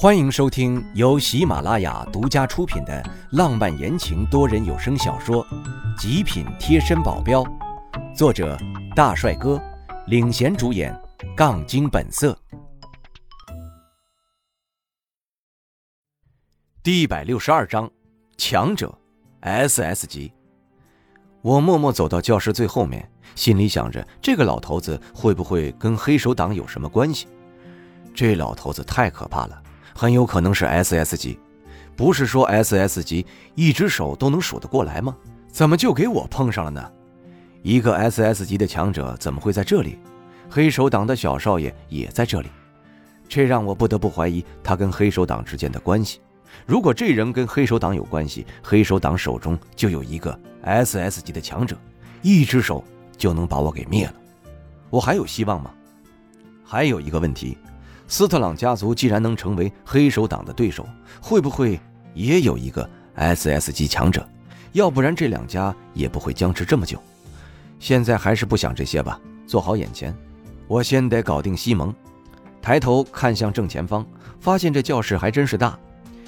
欢迎收听由喜马拉雅独家出品的浪漫言情多人有声小说《极品贴身保镖》，作者大帅哥领衔主演，杠精本色。第一百六十二章，强者，SS 级。我默默走到教室最后面，心里想着这个老头子会不会跟黑手党有什么关系？这老头子太可怕了。很有可能是 SS 级，不是说 SS 级一只手都能数得过来吗？怎么就给我碰上了呢？一个 SS 级的强者怎么会在这里？黑手党的小少爷也在这里，这让我不得不怀疑他跟黑手党之间的关系。如果这人跟黑手党有关系，黑手党手中就有一个 SS 级的强者，一只手就能把我给灭了。我还有希望吗？还有一个问题。斯特朗家族既然能成为黑手党的对手，会不会也有一个 SS 级强者？要不然这两家也不会僵持这么久。现在还是不想这些吧，做好眼前。我先得搞定西蒙。抬头看向正前方，发现这教室还真是大，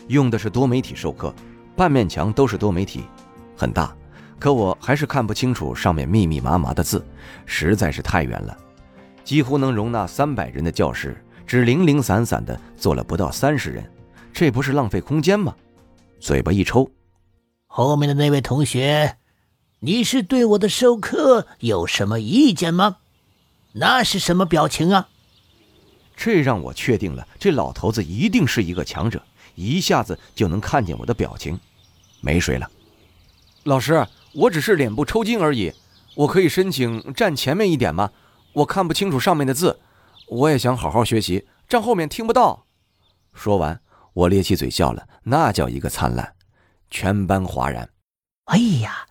用的是多媒体授课，半面墙都是多媒体，很大。可我还是看不清楚上面密密麻麻的字，实在是太远了。几乎能容纳三百人的教室。只零零散散的坐了不到三十人，这不是浪费空间吗？嘴巴一抽，后面的那位同学，你是对我的授课有什么意见吗？那是什么表情啊？这让我确定了，这老头子一定是一个强者，一下子就能看见我的表情。没水了，老师，我只是脸部抽筋而已，我可以申请站前面一点吗？我看不清楚上面的字。我也想好好学习，站后面听不到。说完，我咧起嘴笑了，那叫一个灿烂，全班哗然。哎呀，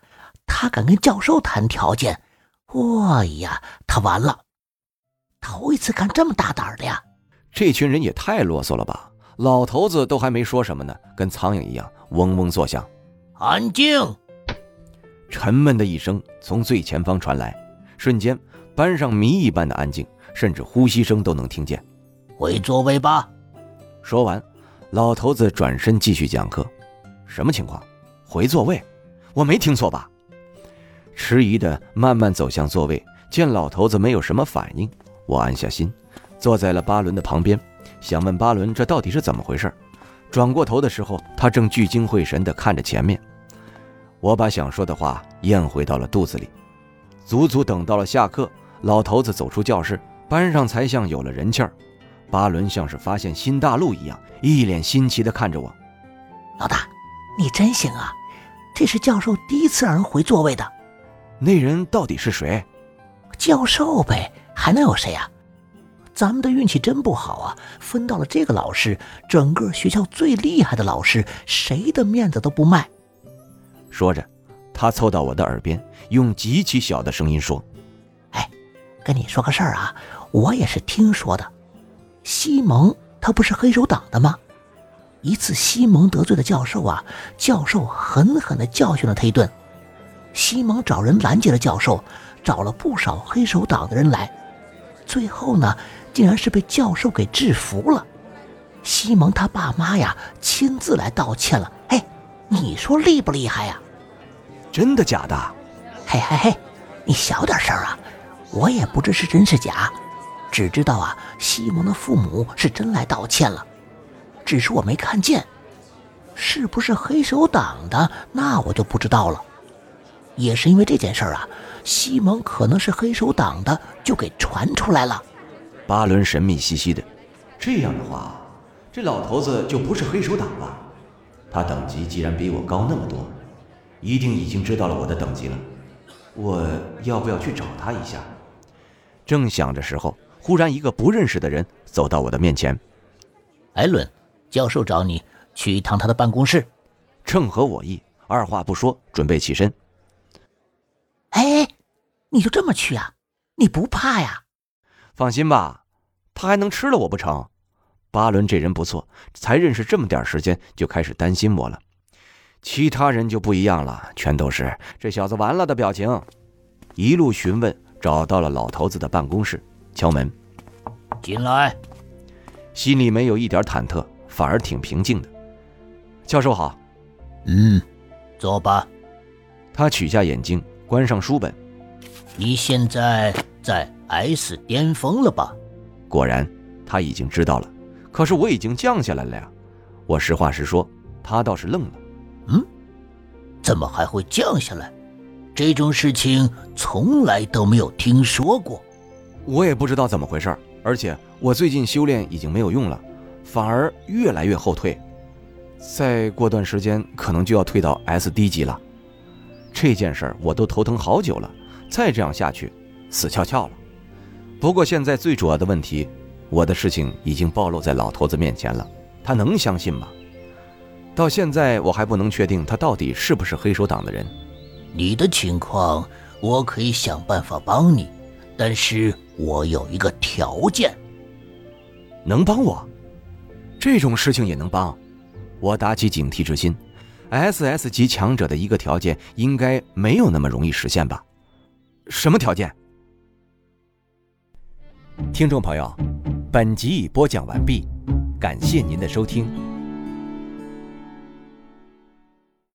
他敢跟教授谈条件，哎呀，他完了！头一次看这么大胆的呀！这群人也太啰嗦了吧！老头子都还没说什么呢，跟苍蝇一样嗡嗡作响。安静！沉闷的一声从最前方传来，瞬间班上谜一般的安静。甚至呼吸声都能听见。回座位吧。说完，老头子转身继续讲课。什么情况？回座位？我没听错吧？迟疑的慢慢走向座位，见老头子没有什么反应，我安下心，坐在了巴伦的旁边，想问巴伦这到底是怎么回事。转过头的时候，他正聚精会神地看着前面。我把想说的话咽回到了肚子里。足足等到了下课，老头子走出教室。班上才像有了人气儿，巴伦像是发现新大陆一样，一脸新奇地看着我。老大，你真行啊！这是教授第一次让人回座位的。那人到底是谁？教授呗，还能有谁呀？咱们的运气真不好啊，分到了这个老师，整个学校最厉害的老师，谁的面子都不卖。说着，他凑到我的耳边，用极其小的声音说：“哎，跟你说个事儿啊。”我也是听说的，西蒙他不是黑手党的吗？一次西蒙得罪了教授啊，教授狠狠的教训了他一顿。西蒙找人拦截了教授，找了不少黑手党的人来，最后呢，竟然是被教授给制服了。西蒙他爸妈呀，亲自来道歉了。哎，你说厉不厉害呀？真的假的？嘿嘿嘿，你小点声啊，我也不知是真是假。只知道啊，西蒙的父母是真来道歉了，只是我没看见，是不是黑手党的那我就不知道了。也是因为这件事啊，西蒙可能是黑手党的，就给传出来了。巴伦神秘兮兮的，这样的话，这老头子就不是黑手党了。他等级既然比我高那么多，一定已经知道了我的等级了。我要不要去找他一下？正想着时候。忽然，一个不认识的人走到我的面前。艾伦，教授找你去一趟他的办公室，正合我意。二话不说，准备起身。哎，你就这么去啊？你不怕呀？放心吧，他还能吃了我不成？巴伦这人不错，才认识这么点时间就开始担心我了。其他人就不一样了，全都是这小子完了的表情。一路询问，找到了老头子的办公室。敲门，进来。心里没有一点忐忑，反而挺平静的。教授好。嗯，坐吧。他取下眼镜，关上书本。你现在在 S 巅峰了吧？果然，他已经知道了。可是我已经降下来了呀。我实话实说，他倒是愣了。嗯，怎么还会降下来？这种事情从来都没有听说过。我也不知道怎么回事而且我最近修炼已经没有用了，反而越来越后退。再过段时间，可能就要退到 S 低级了。这件事儿我都头疼好久了，再这样下去，死翘翘了。不过现在最主要的问题，我的事情已经暴露在老头子面前了，他能相信吗？到现在我还不能确定他到底是不是黑手党的人。你的情况，我可以想办法帮你，但是我有一个条件。能帮我？这种事情也能帮？我打起警惕之心，SS 级强者的一个条件应该没有那么容易实现吧？什么条件？听众朋友，本集已播讲完毕，感谢您的收听。